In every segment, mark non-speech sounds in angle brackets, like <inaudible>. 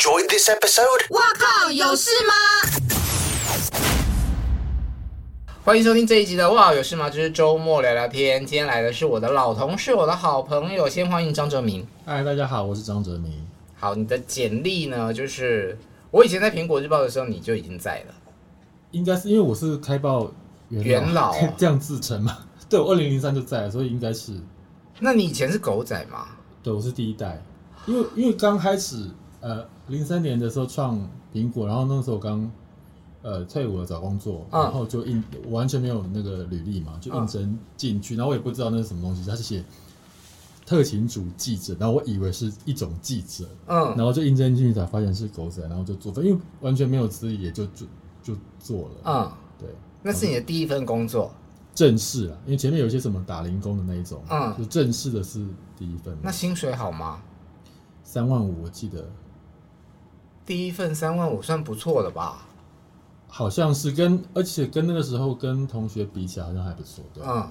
enjoyed this episode? 哇靠，有事吗？欢迎收听这一集的《哇有事吗？》就是周末聊聊天。今天来的是我的老同事，我的好朋友。先欢迎张哲明。嗨，大家好，我是张哲明。好，你的简历呢？就是我以前在苹果日报的时候，你就已经在了。应该是因为我是开报元老，<laughs> 这样自称嘛？<laughs> 对，我二零零三就在了，所以应该是。那你以前是狗仔吗？对，我是第一代。因为因为刚开始，呃，零三年的时候创苹果，然后那时候刚。呃，退伍了找工作，嗯、然后就应完全没有那个履历嘛，就应征进去，嗯、然后我也不知道那是什么东西，他是写特勤组记者，然后我以为是一种记者，嗯，然后就应征进去才发现是狗仔，然后就做，因为完全没有资历，也就就就做了，嗯，对，那是你的第一份工作，正式啊，因为前面有一些什么打零工的那一种，嗯，就正式的是第一份，那薪水好吗？三万五，我记得，第一份三万五算不错的吧？好像是跟，而且跟那个时候跟同学比起来，好像还不错。对，嗯，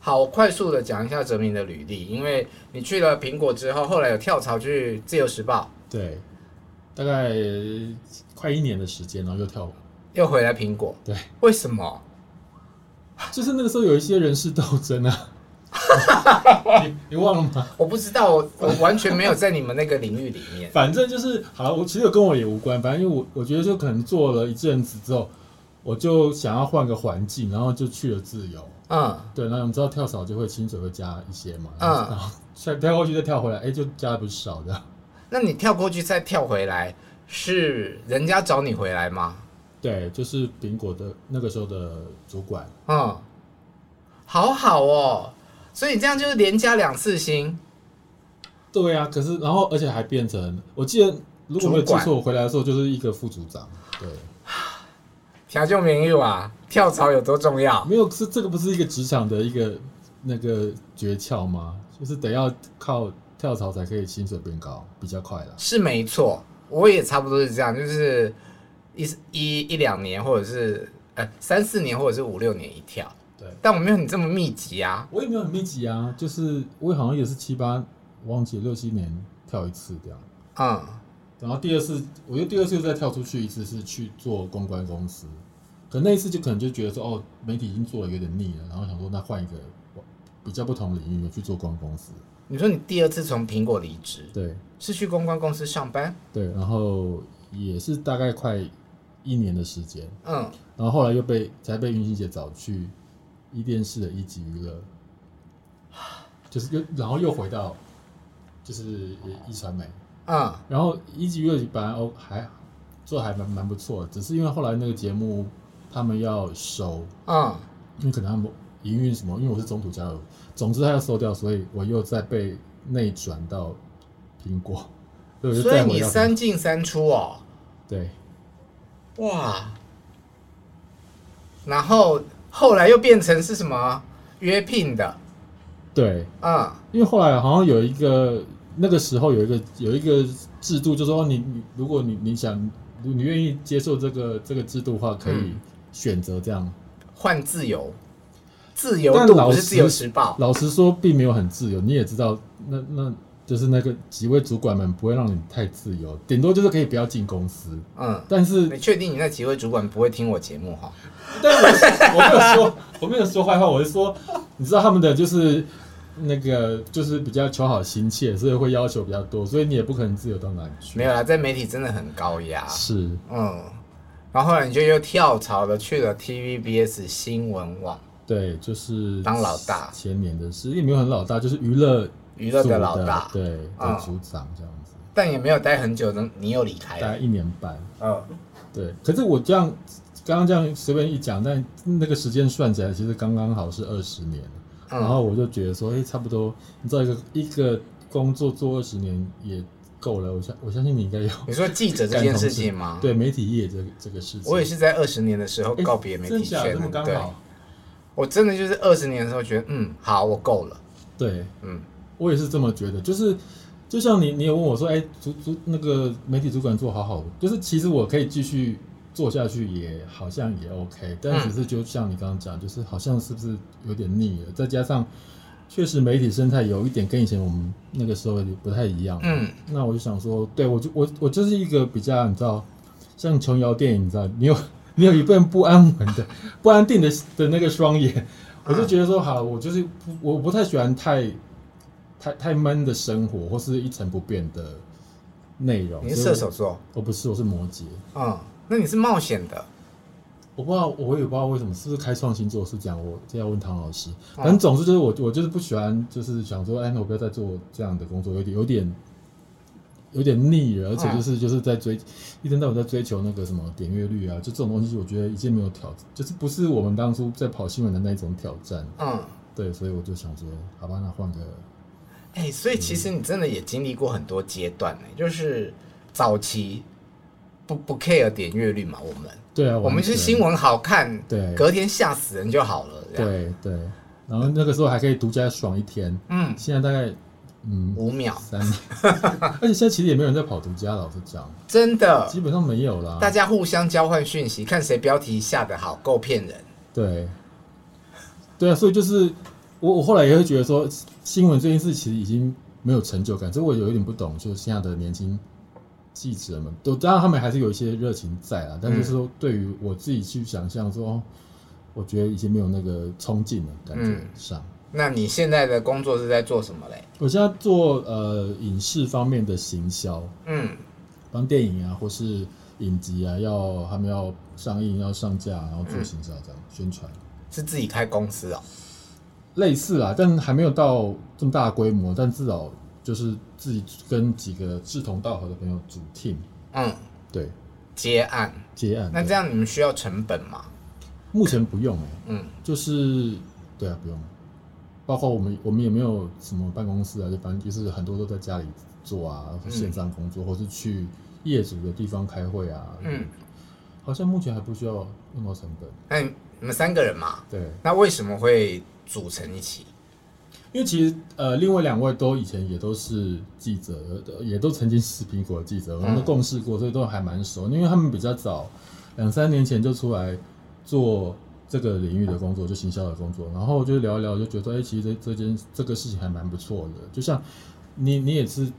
好，快速的讲一下哲明的履历，因为你去了苹果之后，后来有跳槽去自由时报，对，大概快一年的时间，然后又跳，又回来苹果，对，为什么？<laughs> 就是那个时候有一些人事斗争啊。<laughs> 你你忘了吗？我不知道，我我完全没有在你们那个领域里面。<laughs> 反正就是好了，我其实跟我也无关。反正因为我我觉得就可能做了一阵子之后，我就想要换个环境，然后就去了自由。嗯，对。那你知道跳槽就会薪水会加一些嘛？嗯。然后再跳过去再跳回来，哎，就加的不少的。<laughs> 那你跳过去再跳回来，是人家找你回来吗？对，就是苹果的那个时候的主管。嗯，好好哦。所以你这样就是连加两次薪，对呀、啊。可是然后而且还变成，我记得如果没有记错，我回来的时候就是一个副组长。对，<sighs> 调就名誉啊，跳槽有多重要？没有，是这个不是一个职场的一个那个诀窍吗？就是得要靠跳槽才可以薪水变高，比较快了。是没错，我也差不多是这样，就是一一一两年，或者是呃三四年，或者是五六年一跳。对，但我没有你这么密集啊。我也没有很密集啊，就是我好像也是七八，忘记六七年跳一次这样。嗯，然后第二次，我觉得第二次又再跳出去一次，是去做公关公司。可那一次就可能就觉得说，哦，媒体已经做的有点腻了，然后想说那换一个比较不同的领域去做公关公司。你说你第二次从苹果离职，对，是去公关公司上班？对，然后也是大概快一年的时间。嗯，然后后来又被才被云歆姐找去。一电视的一级娱乐，<sighs> 就是又然后又回到，就是一传媒。啊，然后一级娱乐本来哦还做还蛮蛮不错，只是因为后来那个节目他们要收啊，因为可能他们营运什么，因为我是中途加入，总之他要收掉，所以我又再被内转到苹果，<laughs> 所以，所以你三进三出哦，对，哇，然后。后来又变成是什么约聘的？对，啊、嗯，因为后来好像有一个那个时候有一个有一个制度，就是说你你如果你你想你愿意接受这个这个制度的话，可以选择这样换自由，自由度不是自由时报。老实说，并没有很自由。你也知道，那那。就是那个几位主管们不会让你太自由，顶多就是可以不要进公司。嗯，但是你确定你那几位主管不会听我节目哈？但我我没有说 <laughs> 我没有说坏话，我是说，你知道他们的就是那个就是比较求好心切，所以会要求比较多，所以你也不可能自由到哪里去。没有啦，在媒体真的很高压。是，嗯，然后后来你就又跳槽了，去了 TVBS 新闻网。对，就是当老大。前年的事也没有很老大，就是娱乐。娱乐的老大，对，的组长这样子，但也没有待很久，能你又离开了，待一年半。嗯，对。可是我这样刚刚这样随便一讲，但那个时间算起来，其实刚刚好是二十年。然后我就觉得说，哎，差不多，你知道一个一个工作做二十年也够了。我相我相信你应该有。你说记者这件事情吗？对，媒体业这这个事情，我也是在二十年的时候告别媒体圈。对，我真的就是二十年的时候觉得，嗯，好，我够了。对，嗯。我也是这么觉得，就是就像你，你有问我说，哎，主主那个媒体主管做好好的，就是其实我可以继续做下去，也好像也 OK，但只是就像你刚刚讲，就是好像是不是有点腻了？再加上确实媒体生态有一点跟以前我们那个时候不太一样。嗯，那我就想说，对我就我我就是一个比较你知道，像琼瑶电影，你知道，你有 <laughs> 你有一份不安稳的、不安定的的那个双眼，我就觉得说，好，我就是不我不太喜欢太太太闷的生活，或是一成不变的内容。你是射手座？我不是，我是摩羯。嗯，那你是冒险的。我不知道，我也不知道为什么，是不是开创星座是这样？我这要问唐老师。反正总之就是我，我就是不喜欢，就是想说，哎，我不要再做这样的工作，有点有点有点腻了，而且就是就是在追，一天到晚在追求那个什么点阅率啊，就这种东西，我觉得已经没有挑，就是不是我们当初在跑新闻的那种挑战。嗯，对，所以我就想说，好吧，那换个。哎，所以其实你真的也经历过很多阶段呢，就是早期不不 care 点阅率嘛，我们。对啊，我们是新闻好看，对，隔天吓死人就好了。对对，然后那个时候还可以独家爽一天。嗯，现在大概嗯五秒三，<laughs> 而且现在其实也没有人在跑独家，老实讲，<laughs> 真的基本上没有啦。大家互相交换讯息，看谁标题下的好，够骗人。对，对啊，所以就是我我后来也会觉得说，新闻这件事其实已经没有成就感，所以我有一点不懂，就是现在的年轻。记者们都当然，他们还是有一些热情在啊，但是说对于我自己去想象说，我觉得已经没有那个冲劲了，感觉上。那你现在的工作是在做什么嘞？我现在做呃影视方面的行销，嗯，帮电影啊或是影集啊要他们要上映要上架，然后做行销这样宣传。是自己开公司啊？类似啊，但还没有到这么大规模，但至少。就是自己跟几个志同道合的朋友组 team，嗯，对，接案接案。那这样你们需要成本吗？目前不用哎、欸，嗯，就是对啊，不用。包括我们，我们也没有什么办公室啊，就反正就是很多都在家里做啊，线上工作，嗯、或是去业主的地方开会啊。嗯，好像目前还不需要用到成本。那你们三个人嘛，对，那为什么会组成一起？因为其实呃，另外两位都以前也都是记者，也都曾经是苹果的记者，我们都共事过，所以都还蛮熟。因为他们比较早，两三年前就出来做这个领域的工作，就行销的工作。然后就聊一聊，就觉得哎，其实这这件这个事情还蛮不错的。就像你你也是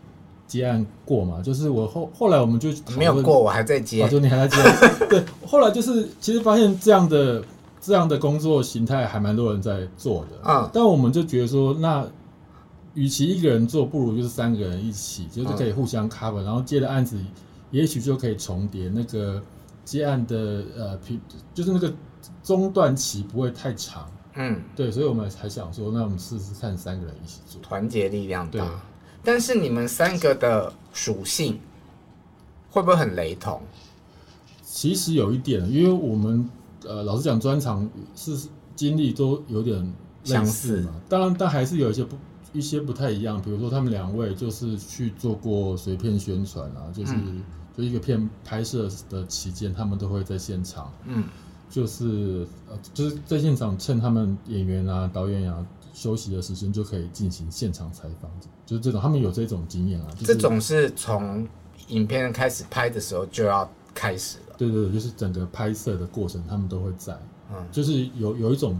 接案过嘛？就是我后后来我们就没有过，我还在接，就你还在接。对，后来就是其实发现这样的。这样的工作形态还蛮多人在做的啊，但我们就觉得说，那与其一个人做，不如就是三个人一起，就是可以互相 cover，然后接的案子也许就可以重叠，那个接案的呃平就是那个中断期不会太长，嗯，对，所以我们才想说，那我们试试看三个人一起做，团结力量大。但是你们三个的属性会不会很雷同？其实有一点，因为我们。呃，老实讲，专长是经历都有点相似嘛。当然，但还是有一些不一些不太一样。比如说，他们两位就是去做过随片宣传啊，就是、嗯、就一个片拍摄的期间，他们都会在现场。嗯，就是呃，就是在现场趁他们演员啊、导演啊休息的时间，就可以进行现场采访。就是这种，他们有这种经验啊。这种是从影片开始拍的时候就要开始了。对对对，就是整个拍摄的过程，他们都会在。嗯，就是有有一种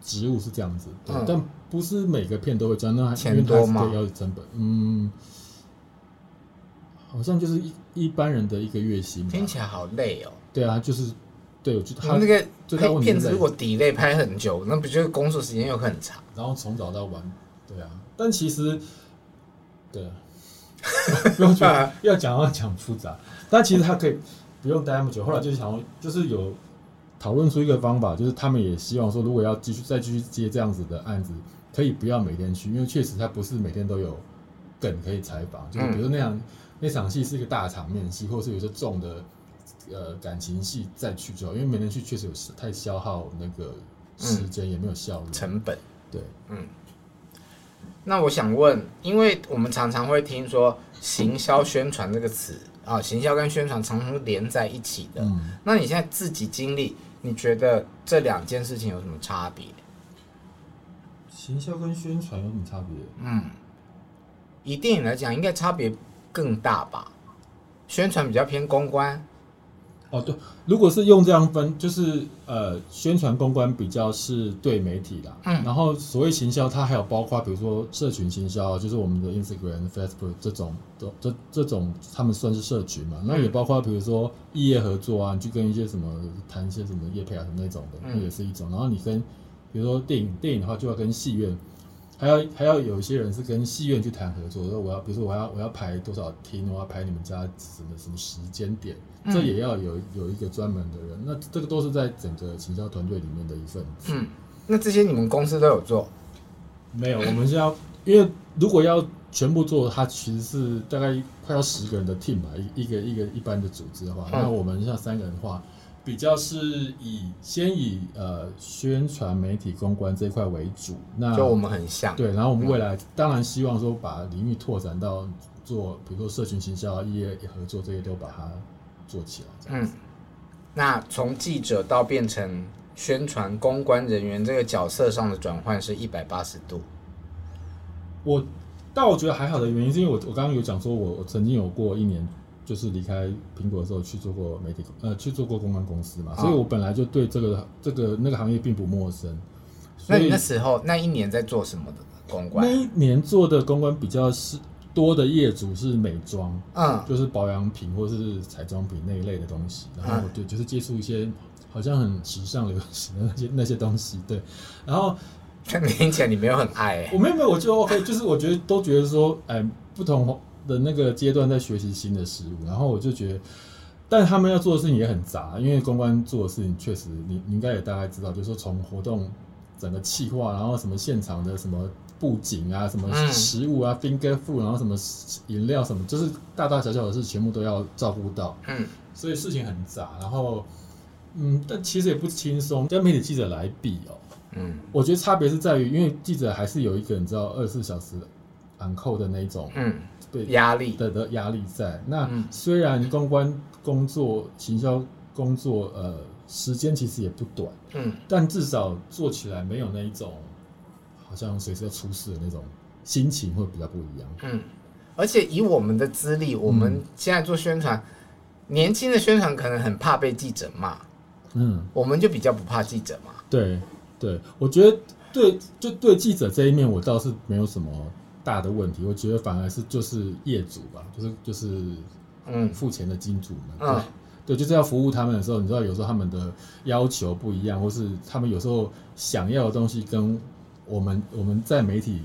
植物是这样子，嗯，但不是每个片都会这样。那还钱多吗？要成本，嗯，好像就是一一般人的一个月薪。听起来好累哦。对啊，就是对，我觉得他那个拍片子如果 delay 拍很久，那不就是工作时间又很长？然后从早到晚，对啊。但其实，对啊，<laughs> 不用觉得 <laughs> 要讲要讲复杂，但其实他可以。不用待那么久，后来就是想，就是有讨论出一个方法，就是他们也希望说，如果要继续再继续接这样子的案子，可以不要每天去，因为确实他不是每天都有梗可以采访，就是比如说那样、嗯、那场戏是一个大场面戏，或是有些重的呃感情戏再去就好，因为每天去确实有太消耗那个时间，嗯、也没有效率成本。对，嗯。那我想问，因为我们常常会听说行销宣传这个词。啊，行销跟宣传常常是连在一起的。嗯，那你现在自己经历，你觉得这两件事情有什么差别？行销跟宣传有什么差别？嗯，以电影来讲，应该差别更大吧？宣传比较偏公关，哦，对，如果是用这样分，就是呃，宣传公关比较是对媒体啦，嗯，然后所谓行销，它还有包括比如说社群行销，就是我们的 Instagram、Facebook 这种，这这这种他们算是社群嘛，那也包括比如说异业合作啊，你去跟一些什么谈一些什么业配啊什么那种的，那也是一种。然后你跟比如说电影，电影的话就要跟戏院。还要还要有一些人是跟戏院去谈合作，说我要，比如说我要我要排多少厅，我要排你们家什么什么时间点，嗯、这也要有有一个专门的人。那这个都是在整个行销团队里面的一份子。嗯，那这些你们公司都有做？没有，我们是要，因为如果要全部做，它其实是大概快要十个人的 team 吧，一一个一个一般的组织的话，嗯、那我们像三个人的话。比较是以先以呃宣传媒体公关这一块为主，那就我们很像对，然后我们未来当然希望说把领域拓展到做，比如说社群行销啊、业合作这些都把它做起来。嗯，那从记者到变成宣传公关人员这个角色上的转换是一百八十度。我但我觉得还好的原因是因为我我刚刚有讲说我我曾经有过一年。就是离开苹果的时候去做过媒体，呃，去做过公关公司嘛，所以我本来就对这个这个那个行业并不陌生。那你那时候那一年在做什么的公关？那一年做的公关比较是多的业主是美妆，嗯，就是保养品或是彩妆品那一类的东西。然后对，就是接触一些好像很时尚流行的那些那些东西。对，然后 <laughs> 听起来你没有很爱、欸，我没有没有，我就 OK，就是我觉得都觉得说，哎、呃，不同。的那个阶段在学习新的事物，然后我就觉得，但他们要做的事情也很杂，因为公关做的事情确实你，你应该也大概知道，就是说从活动整个企划，然后什么现场的什么布景啊，什么食物啊，finger food，然后什么饮料什么，就是大大小小的事全部都要照顾到，嗯，所以事情很杂，然后嗯，但其实也不轻松，跟媒体记者来比哦，嗯，我觉得差别是在于，因为记者还是有一个你知道二十四小时昂扣的那种，嗯。对压力。的的压力在。那，虽然公关工作、行销工作，呃，时间其实也不短，嗯，但至少做起来没有那一种好像随时要出事的那种心情会比较不一样，嗯，而且以我们的资历，我们现在做宣传，嗯、年轻的宣传可能很怕被记者骂，嗯，我们就比较不怕记者嘛，对对，我觉得对，就对记者这一面，我倒是没有什么。大的问题，我觉得反而是就是业主吧，就是就是嗯，付钱的金主们，嗯、对，对，就是要服务他们的时候，你知道有时候他们的要求不一样，或是他们有时候想要的东西跟我们我们在媒体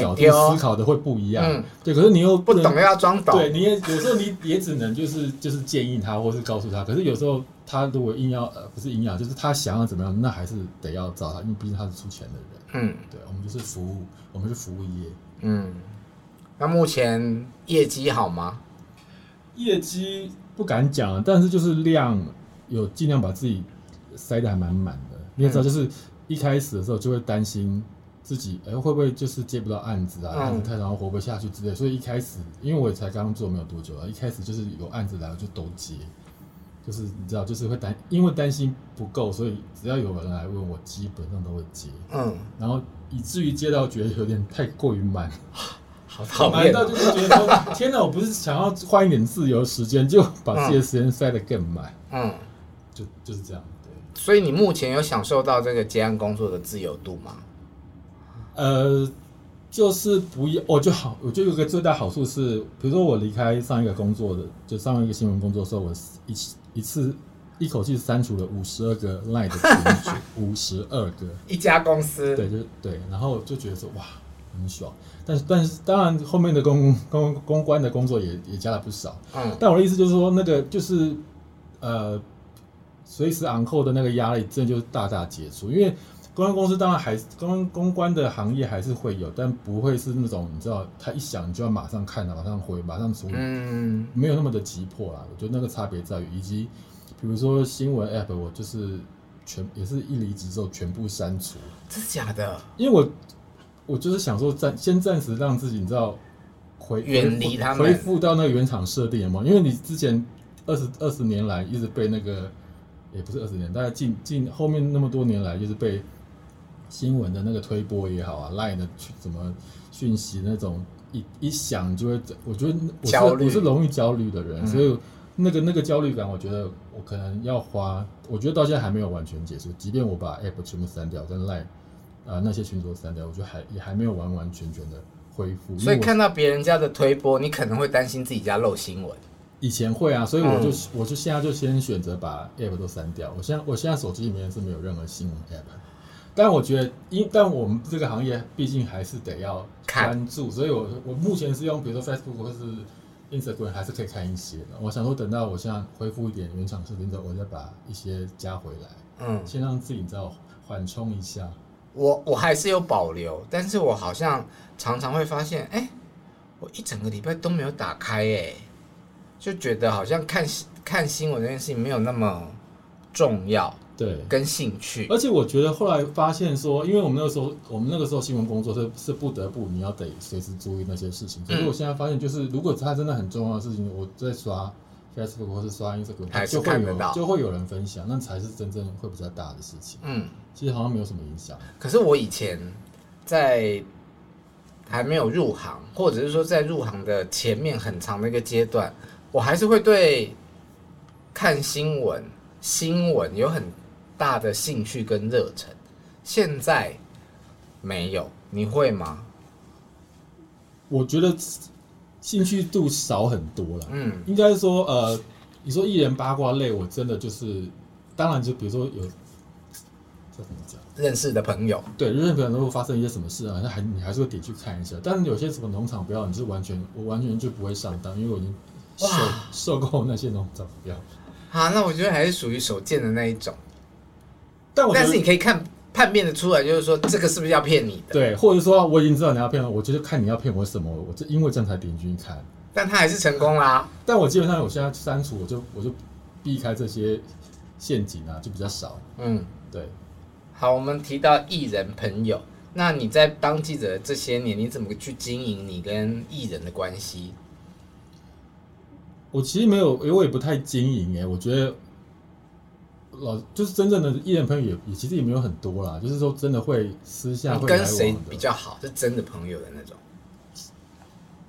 角度思考的会不一样，嗯、对。可是你又不，不懂要装懂，对，你也有时候你也只能就是就是建议他，或是告诉他。可是有时候他如果硬要呃不是硬要，就是他想要怎么样，那还是得要找他，因为毕竟他是出钱的人。嗯，对，我们就是服务，我们是服务业。嗯，那目前业绩好吗？业绩不敢讲，但是就是量有尽量把自己塞得还蛮满的。你也知道，就是一开始的时候就会担心自己，哎、欸，会不会就是接不到案子啊？案子太长，活不下去之类。所以一开始，因为我也才刚做没有多久啊，一开始就是有案子来，我就都接。就是你知道，就是会担，因为担心不够，所以只要有人来问我，基本上都会接。嗯，然后以至于接到觉得有点太过于满，<laughs> 好讨厌。满到就是觉得说，天哪，我不是想要换一点自由时间，就把自己的时间塞得更满。嗯，就就是这样。对。所以你目前有享受到这个接案工作的自由度吗？呃。就是不要，我就好，我就有个最大好处是，比如说我离开上一个工作的，就上一个新闻工作的时候，我一一次一口气删除了五十二个 Line 的群组，<laughs> 五十二个，一家公司，对，就对，然后就觉得说哇，很爽，但是但是当然后面的公公公关的工作也也加了不少，嗯，但我的意思就是说，那个就是呃，随时昂扣的那个压力，真的就是大大解除，因为。公关公司当然还是公关公关的行业还是会有，但不会是那种你知道，他一想你就要马上看，马上回，马上处理，嗯，没有那么的急迫啦。我觉得那个差别在于，以及比如说新闻 app，我就是全也是一离职之后全部删除，这是假的？因为我我就是想说暂先暂时让自己你知道回远离他们，恢复到那个原厂设定嘛，因为你之前二十二十年来一直被那个也不是二十年，大概近近后面那么多年来就是被。新闻的那个推播也好啊，Line 的什么讯息那种一一响就会，我觉得我是我是容易焦虑的人，所以那个那个焦虑感，我觉得我可能要花，我觉得到现在还没有完全结束。即便我把 App 全部删掉，跟 Line 啊那些群组删掉，我觉得还也还没有完完全全的恢复。所以看到别人家的推播，你可能会担心自己家漏新闻。以前会啊，所以我就、嗯、我就现在就先选择把 App 都删掉。我现在我现在手机里面是没有任何新闻 App。但我觉得，因但我们这个行业毕竟还是得要关注，所以我我目前是用比如说 Facebook 或是 Instagram 还是可以看一些的。我想说，等到我现在恢复一点原厂视频之后，我再把一些加回来，嗯，先让自己知道缓冲一下。我我还是有保留，但是我好像常常会发现，哎、欸，我一整个礼拜都没有打开、欸，哎，就觉得好像看看新闻这件事情没有那么重要。对，跟兴趣，而且我觉得后来发现说，因为我们那个时候，我们那个时候新闻工作是是不得不，你要得随时注意那些事情。所以我现在发现，就是如果它真的很重要的事情，我在刷 Facebook 或是刷 Instagram，就会有就会有人分享，那才是真正会比较大的事情。嗯，其实好像没有什么影响。可是我以前在还没有入行，或者是说在入行的前面很长的一个阶段，我还是会对看新闻新闻有很大的兴趣跟热忱，现在没有，你会吗？我觉得兴趣度少很多了。嗯，应该说，呃，你说艺人八卦类，我真的就是，当然就比如说有，这怎么讲？认识的朋友，对，认识的朋友都会发生一些什么事啊？那还你还是会点去看一下。但是有些什么农场标，你是完全我完全就不会上当，因为我已经受受够那些农场标。啊，那我觉得还是属于手贱的那一种。但，但是你可以看判辨的出来，就是说这个是不是要骗你的？对，或者说我已经知道你要骗我，我就看你要骗我什么，我就因为这样才点进去看。但他还是成功啦、啊。但我基本上我现在删除，我就我就避开这些陷阱啊，就比较少。嗯，对。好，我们提到艺人朋友，那你在当记者这些年，你怎么去经营你跟艺人的关系？我其实没有，因为我也不太经营哎，我觉得。老就是真正的艺人朋友也也其实也没有很多啦，就是说真的会私下会跟谁比较好，是真的朋友的那种。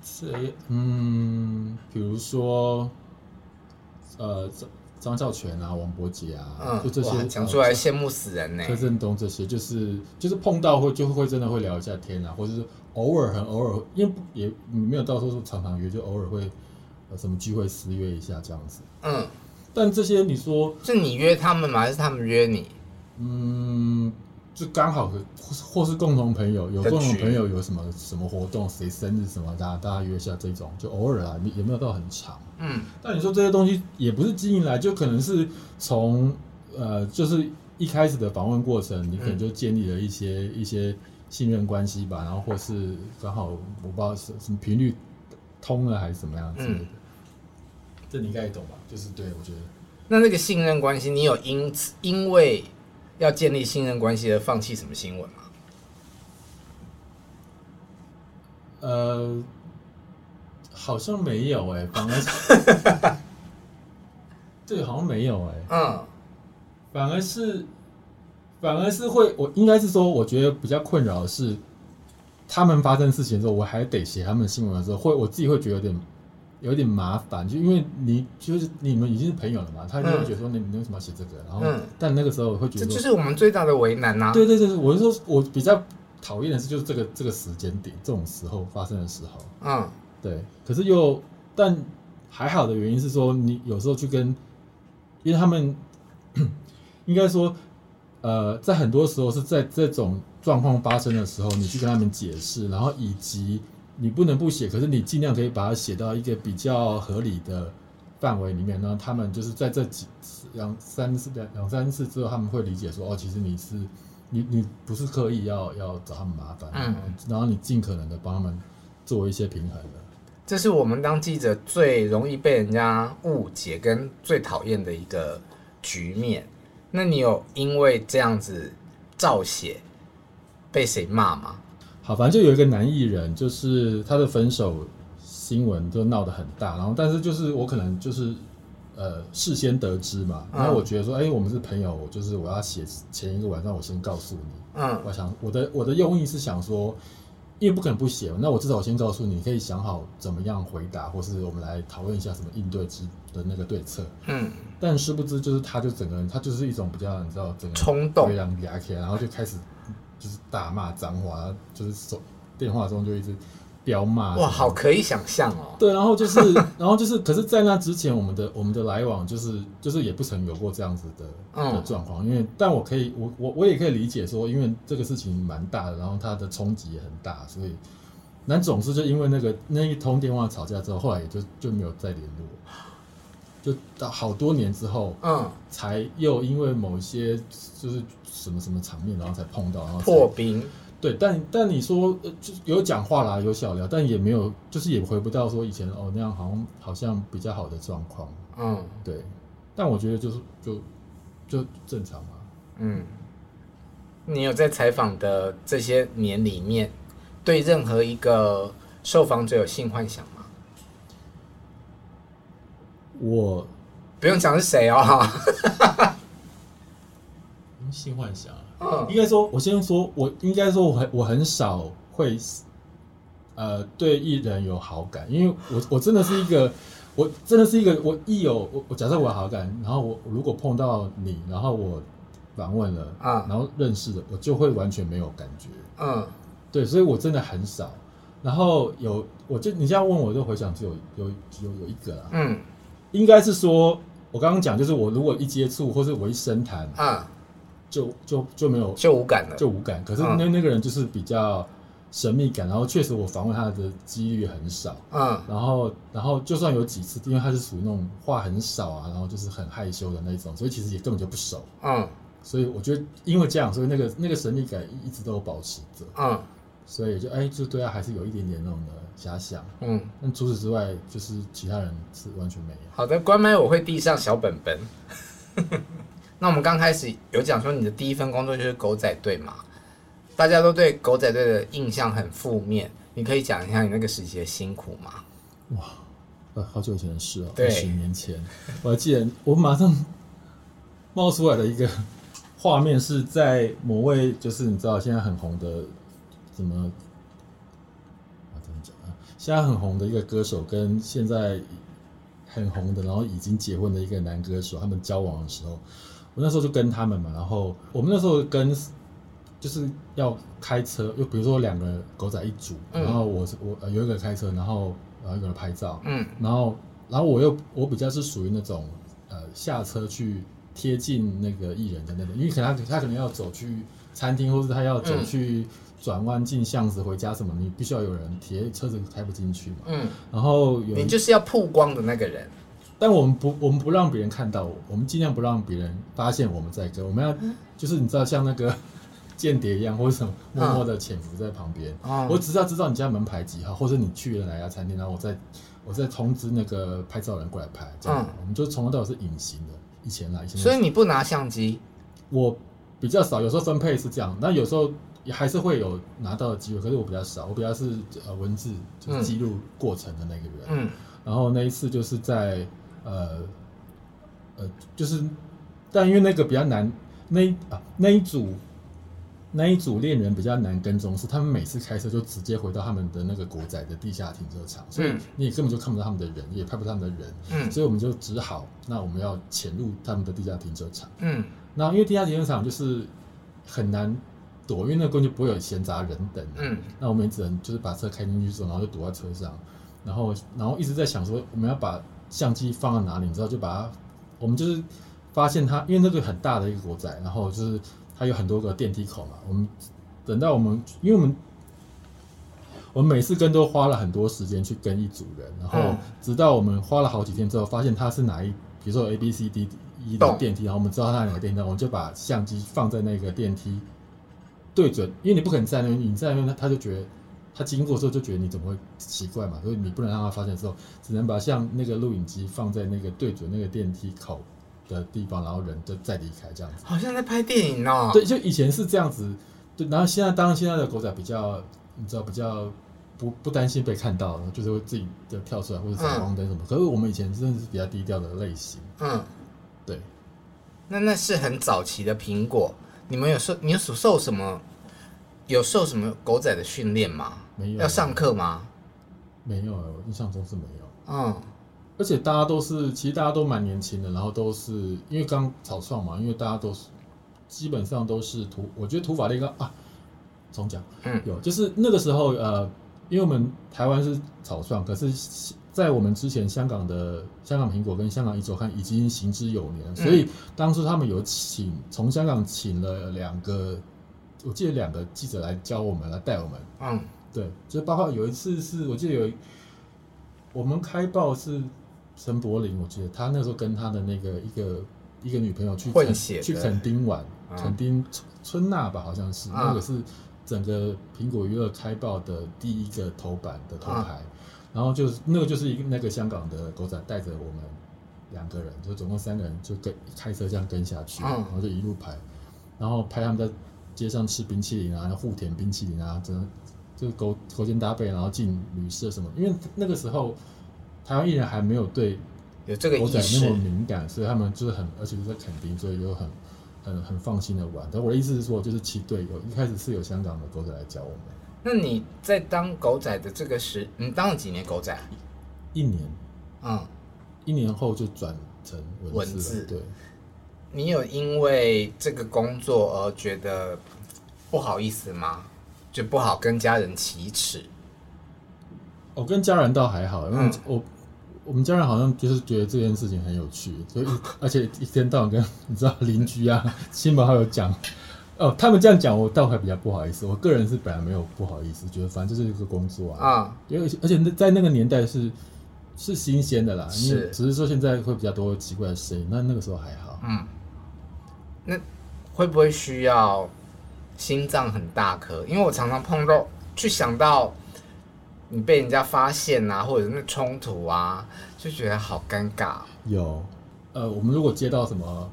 谁？嗯，比如说，呃，张张孝全啊，王伯杰啊，嗯、就这些讲出来羡慕死人呢。柯震东这些，就是就是碰到会就会真的会聊一下天啊，或者是偶尔很偶尔，因为也没有到时候常常约，就偶尔会有什么聚会私约一下这样子。嗯。但这些你说是你约他们吗？还是他们约你？嗯，就刚好或是或是共同朋友，有共同朋友有什么什么活动，谁生日什么，大家大家约一下这种，就偶尔啊，你也没有到很长。嗯，但你说这些东西也不是经营来，就可能是从呃，就是一开始的访问过程，你可能就建立了一些、嗯、一些信任关系吧，然后或是刚好我不知道是什么频率通了还是怎么样子。嗯这你应该也懂吧？就是对我觉得，那那个信任关系，你有因此因为要建立信任关系而放弃什么新闻吗？呃，好像没有哎、欸，反而是，<laughs> 对，好像没有哎、欸，嗯，反而是，反而是会，我应该是说，我觉得比较困扰的是，他们发生事情之后，我还得写他们的新闻的时候，会我自己会觉得有点。有点麻烦，就因为你就是你们已经是朋友了嘛，他就会觉得说你你为什么要写这个？然后，嗯、但那个时候我会觉得，这就是我们最大的为难呐、啊。对对对，我是说，我比较讨厌的是就是这个这个时间点这种时候发生的时候。嗯，对。可是又但还好的原因是说，你有时候去跟，因为他们 <clears throat> 应该说，呃，在很多时候是在这种状况发生的时候，你去跟他们解释，然后以及。你不能不写，可是你尽量可以把它写到一个比较合理的范围里面。然后他们就是在这几次两三次两两三次之后，他们会理解说：“哦，其实你是你你不是刻意要要找他们麻烦，嗯，然后你尽可能的帮他们做一些平衡的。”这是我们当记者最容易被人家误解跟最讨厌的一个局面。那你有因为这样子造写被谁骂吗？好，反正就有一个男艺人，就是他的分手新闻就闹得很大，然后但是就是我可能就是呃事先得知嘛，然后我觉得说，哎、欸，我们是朋友，就是我要写前一个晚上我先告诉你，嗯，我想我的我的用意是想说，因为不可能不写，那我至少我先告诉你，可以想好怎么样回答，或是我们来讨论一下什么应对之的那个对策。嗯，但殊不知就是他就整个人，他就是一种比较你知道整个冲动，然后就开始就是大骂脏话，就是手电话中就一直。飙骂哇，好可以想象哦。对，然后就是，然后就是，可是，在那之前，我们的我们的来往就是就是也不曾有过这样子的、嗯、的状况。因为，但我可以，我我我也可以理解说，因为这个事情蛮大的，然后它的冲击也很大，所以，那总是就因为那个那一通电话吵架之后，后来也就就没有再联络，就到好多年之后，嗯，才又因为某一些就是什么什么场面，然后才碰到，然后破冰。对，但但你说就有讲话啦，有小聊，但也没有，就是也回不到说以前哦那样，好像好像比较好的状况。嗯，对。但我觉得就是就就正常嘛。嗯。你有在采访的这些年里面，对任何一个受访者有性幻想吗？我不用讲是谁哦。性幻想。应该说，我先说，我应该说，我很我很少会，呃，对艺人有好感，因为我我真的是一个，我真的是一个，我一有我我假设我有好感，然后我如果碰到你，然后我访问了啊，然后认识了，我就会完全没有感觉，嗯，对，所以我真的很少，然后有，我就你这样问我，就回想只有有有有一个啦，嗯，应该是说，我刚刚讲就是我如果一接触或是我一深谈啊。就就就没有就无感了，就无感。可是那那个人就是比较神秘感，然后确实我访问他的几率很少。嗯，然后然后就算有几次，因为他是属于那种话很少啊，然后就是很害羞的那种，所以其实也根本就不熟。嗯，所以我觉得因为这样，所以那个那个神秘感一直都有保持着。嗯，所以就哎，就对他还是有一点点那种的遐想。嗯，但除此之外，就是其他人是完全没有。好的，关麦我会递上小本本。那我们刚开始有讲说你的第一份工作就是狗仔队嘛，大家都对狗仔队的印象很负面，你可以讲一下你那个时期的辛苦吗？哇，呃，好久以前的事哦，十年前，我还记得，我马上冒出来的一个画面是在某位就是你知道现在很红的怎么啊怎么讲啊？现在很红的一个歌手跟现在很红的然后已经结婚的一个男歌手，他们交往的时候。我那时候就跟他们嘛，然后我们那时候跟就是要开车，又比如说两个狗仔一组，嗯、然后我是我有一个开车，然后然后一个人拍照，嗯，然后然后我又我比较是属于那种呃下车去贴近那个艺人的那种，因为可能他他可能要走去餐厅，或是他要走去转弯进巷子回家什么，你必须要有人贴，车子开不进去嘛，嗯，然后有你就是要曝光的那个人。但我们不，我们不让别人看到我，我们尽量不让别人发现我们在跟。我们要，就是你知道，像那个 <laughs> 间谍一样，或者什么默默的潜伏在旁边。嗯、我只要知道你家门牌几号，或者你去了哪家餐厅，然后我再我再通知那个拍照人过来拍。这样，嗯、我们就从头到尾是隐形的。以前啦，以前。所以你不拿相机？我比较少，有时候分配是这样，那有时候也还是会有拿到的机会，可是我比较少，我比较是呃文字就是记录过程的那个人。嗯。然后那一次就是在。呃，呃，就是，但因为那个比较难，那啊那一组那一组恋人比较难跟踪，是他们每次开车就直接回到他们的那个国仔的地下停车场，所以你也根本就看不到他们的人，也拍不到他们的人，嗯，所以我们就只好，那我们要潜入他们的地下停车场，嗯，那因为地下停车场就是很难躲，因为那个根本就不会有闲杂人等，嗯，那我们也只能就是把车开进去之后，然后就躲在车上，然后然后一直在想说我们要把。相机放在哪里？你知道，就把它，我们就是发现它，因为那个很大的一个国仔，然后就是它有很多个电梯口嘛。我们等到我们，因为我们我们每次跟都花了很多时间去跟一组人，然后直到我们花了好几天之后，发现它是哪一，比如说 A B C D E 的电梯，然后我们知道它哪个电梯，我们就把相机放在那个电梯对准，因为你不可能在那边，你在那他就觉得。他经过的时候就觉得你怎么会奇怪嘛，所以你不能让他发现的时候，只能把像那个录影机放在那个对准那个电梯口的地方，然后人就再离开这样子。好像在拍电影哦。对，就以前是这样子，对，然后现在当然现在的狗仔比较，你知道比较不不担心被看到，就是会自己就跳出来或者闪光灯什么。嗯、可是我们以前真的是比较低调的类型。嗯，对。那那是很早期的苹果，你们有受你有受什么？有受什么狗仔的训练吗？没有。要上课吗？没有，我印象中是没有。嗯，而且大家都是，其实大家都蛮年轻的，然后都是因为刚草创嘛，因为大家都是基本上都是土，我觉得土法炼钢啊，重讲，嗯，有就是那个时候呃，因为我们台湾是草创，可是，在我们之前，香港的香港苹果跟香港一周刊已经行之有年，所以当初他们有请从香港请了两个，我记得两个记者来教我们，来带我们，嗯，对，就包括有一次是我记得有我们开报是。陈柏霖，我记得他那时候跟他的那个一个一个女朋友去垦去垦丁玩，垦、啊、丁春娜吧，好像是、啊、那个是整个苹果娱乐开报的第一个头版的头牌，啊、然后就是那个就是一个那个香港的狗仔带着我们两个人，就总共三个人就跟开车这样跟下去，啊、然后就一路拍，然后拍他们在街上吃冰淇淋啊，互舔冰淇淋啊，真的就是勾勾肩搭背，然后进旅社什么，因为那个时候。台湾艺人还没有对有这个狗仔那么敏感，所以他们就是很，而且是在垦丁，所以就很很很放心的玩。但我的意思是说，就是其队有一开始是有香港的狗仔来教我们。那你在当狗仔的这个时，你当了几年狗仔？一年，嗯，一年后就转成文字。文字对，你有因为这个工作而觉得不好意思吗？就不好跟家人启齿？我跟家人倒还好，因为我、嗯、我们家人好像就是觉得这件事情很有趣，所以而且一天到晚跟你知道邻居啊、亲朋好友讲，哦，他们这样讲，我倒还比较不好意思。我个人是本来没有不好意思，觉得反正就是一个工作啊，啊，因为而且在那个年代是是新鲜的啦，是只是说现在会比较多奇怪的声音，那那个时候还好。嗯，那会不会需要心脏很大颗？因为我常常碰到，去想到。你被人家发现啊，或者是那冲突啊，就觉得好尴尬。有，呃，我们如果接到什么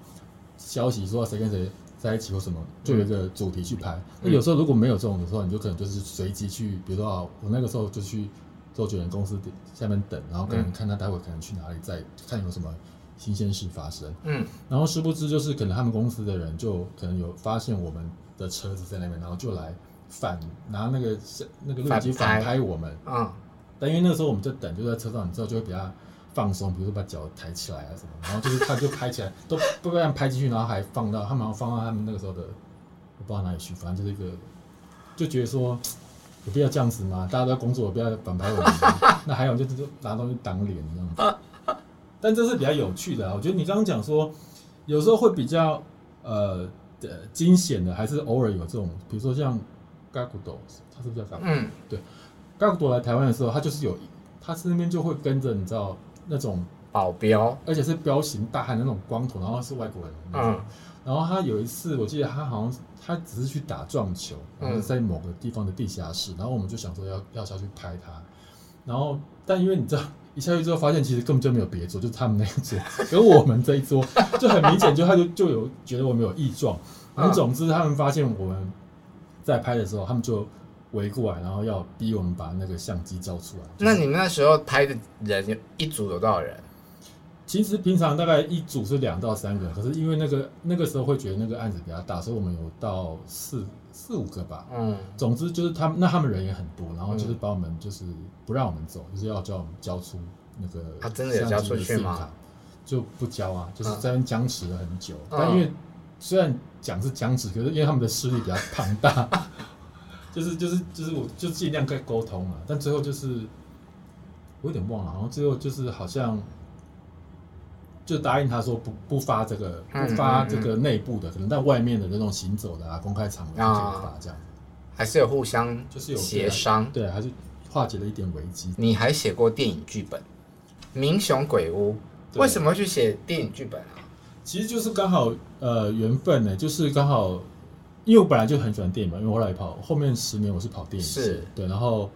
消息说谁跟谁在一起或什么，就有一个主题去拍。嗯、那有时候如果没有这种的时候，你就可能就是随机去，比如说啊，我那个时候就去周杰伦公司下面等，然后可能看他待会可能去哪里，再看有什么新鲜事发生。嗯，然后殊不知就是可能他们公司的人就可能有发现我们的车子在那边，然后就来。反拿那个那个录影机反拍我们，嗯，但因为那个时候我们在等，就在车上，你知道就会比较放松，比如说把脚抬起来啊什么，然后就是他就拍起来，都不这样拍进去，然后还放到他们放到他们那个时候的，我不知道哪里去，反正就是一个，就觉得说 <tsk> 有必要这样子吗？大家都在工作，有必要反拍我们？<laughs> 那还有就是拿东西挡脸这样子，但这是比较有趣的啊，我觉得你刚刚讲说有时候会比较呃的惊险的，还是偶尔有这种，比如说像。嘎古多，他是不是叫嘎古？嗯，对。嘎古多来台湾的时候，他就是有，他是那边就会跟着，你知道那种保镖，而且是彪形大汉的那种光头，然后是外国人。嗯。然后他有一次，我记得他好像他只是去打撞球，然后在某个地方的地下室，然后我们就想说要要下去拍他，然后但因为你知道一下去之后发现其实根本就没有别桌，就是他们那一桌，<laughs> 跟我们这一桌就很明显，就他就就有觉得我们有异状。反正总之他们发现我们。在拍的时候，他们就围过来，然后要逼我们把那个相机交出来。那你们那时候拍的人有一组有多少人？其实平常大概一组是两到三个，可是因为那个那个时候会觉得那个案子比较大，所以我们有到四四五个吧。嗯，总之就是他们那他们人也很多，然后就是把我们就是不让我们走，就是要叫我们交出那个他真的有交出去吗？就不交啊，就是在那边僵持了很久。嗯、但因为虽然讲是僵持，可是因为他们的势力比较庞大，<laughs> 就是就是就是我就尽量跟沟通嘛，但最后就是我有点忘了，然后最后就是好像就答应他说不不发这个不发这个内部的，可能在外面的那种行走的啊公开场合就发这样，还是有互相就是有协商，对，还是化解了一点危机。你还写过电影剧本《民雄鬼屋》，为什么去写电影剧本啊？其实就是刚好呃缘分呢，就是刚好，因为我本来就很喜欢电影嘛，因为我后来跑后面十年我是跑电影是。对，然后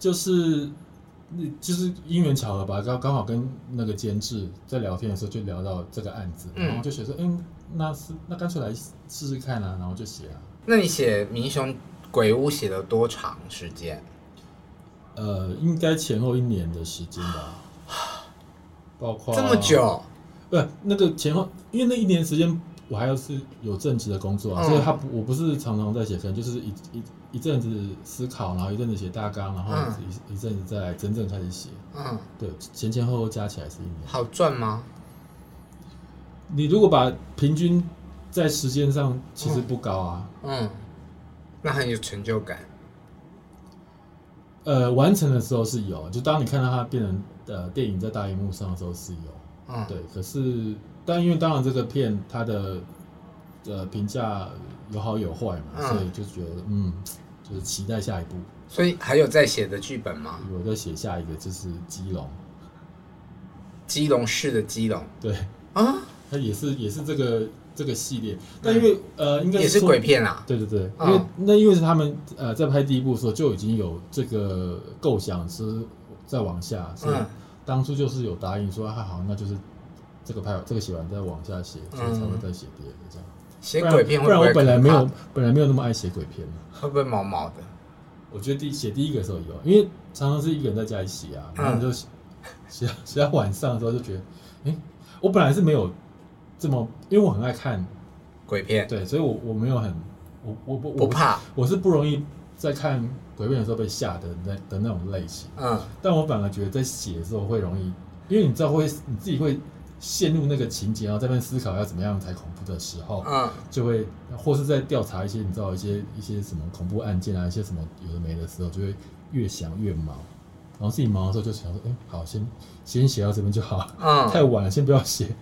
就是那就是因缘巧合吧，刚刚好跟那个监制在聊天的时候就聊到这个案子，嗯、然后就写说，嗯，那是那干脆来试试看啊，然后就写啊。那你写《民雄鬼屋》写了多长时间？呃，应该前后一年的时间吧，包括这么久。不，那个前后，因为那一年时间我还要是有正职的工作啊，嗯、所以他不我不是常常在写，可能就是一一一阵子思考，然后一阵子写大纲，然后一、嗯、一阵子再真正开始写。嗯，对，前前后后加起来是一年。好赚吗？你如果把平均在时间上，其实不高啊。嗯，嗯，那很有成就感。呃，完成的时候是有，就当你看到它变成呃电影在大荧幕上的时候是有。嗯，对。可是，但因为当然这个片它的呃评价有好有坏嘛，嗯、所以就觉得嗯，就是期待下一步。所以还有在写的剧本吗？我在写下一个，就是基隆，基隆市的基隆。对啊，它也是也是这个。这个系列，但因为、嗯、呃，应该也是鬼片啊。对对对，因为、哦、那因为是他们呃在拍第一部的时候就已经有这个构想，是再往下，所以当初就是有答应说，啊好，那就是这个拍这个写完再往下写，所以才会再写第二个这样。写鬼片会不然，不然我本来没有本来没有那么爱写鬼片，会不会毛毛的？我觉得第写第一个的时候有，因为常常是一个人在家里写啊，然后就写写写到晚上的时候就觉得，哎，我本来是没有。这么，因为我很爱看鬼片，对，所以我我没有很，我我不不怕，我是不容易在看鬼片的时候被吓的那的那种类型。嗯，但我反而觉得在写的时候会容易，因为你知道会你自己会陷入那个情节，然后在那边思考要怎么样才恐怖的时候，嗯，就会或是在调查一些你知道一些一些什么恐怖案件啊，一些什么有的没的时候，就会越想越忙，然后自己忙的时候就想说，哎，好，先先写到这边就好，嗯，太晚了，先不要写。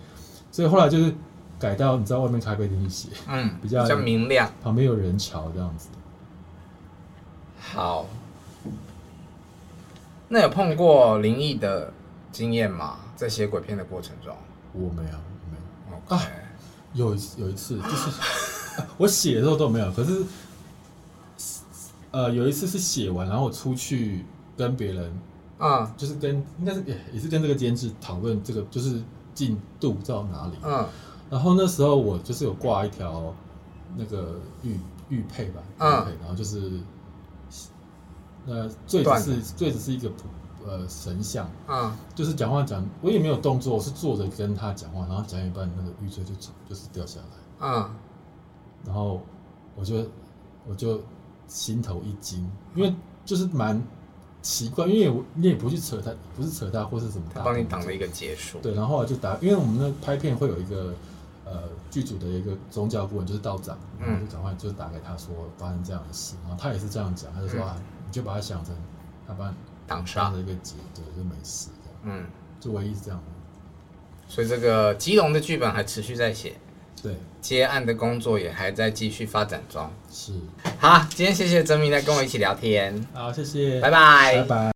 所以后来就是改到你知道外面咖啡厅去写，嗯，比较比较明亮，旁边有人潮这样子。好，那有碰过灵异的经验吗？在写鬼片的过程中，我没有，没有。啊，有有一次就是 <laughs> 我写的时候都没有，可是呃有一次是写完然后我出去跟别人啊，就是跟应该是也也是跟这个监制讨论这个就是。进度到哪里？嗯，然后那时候我就是有挂一条那个玉玉佩吧，玉佩，然后就是呃，坠子是坠子是一个普呃神像，嗯，就是讲话讲，我也没有动作，我是坐着跟他讲话，然后讲一半那个玉坠就就是掉下来，嗯，然后我就我就心头一惊，因为就是蛮。奇怪，因为你也不去扯他，不是扯他或是什么，他帮你挡了一个结束。对，然后就打，因为我们那拍片会有一个呃剧组的一个宗教顾问，就是道长，然后就赶快就打给他说发生这样的事，然后他也是这样讲，他就说啊，你就把他想成他帮挡杀的一个结，对，就没事。嗯，就唯一是这样。所以这个基隆的剧本还持续在写，对，接案的工作也还在继续发展中。是。好，今天谢谢哲明来跟我一起聊天。好，谢谢，拜拜，拜拜。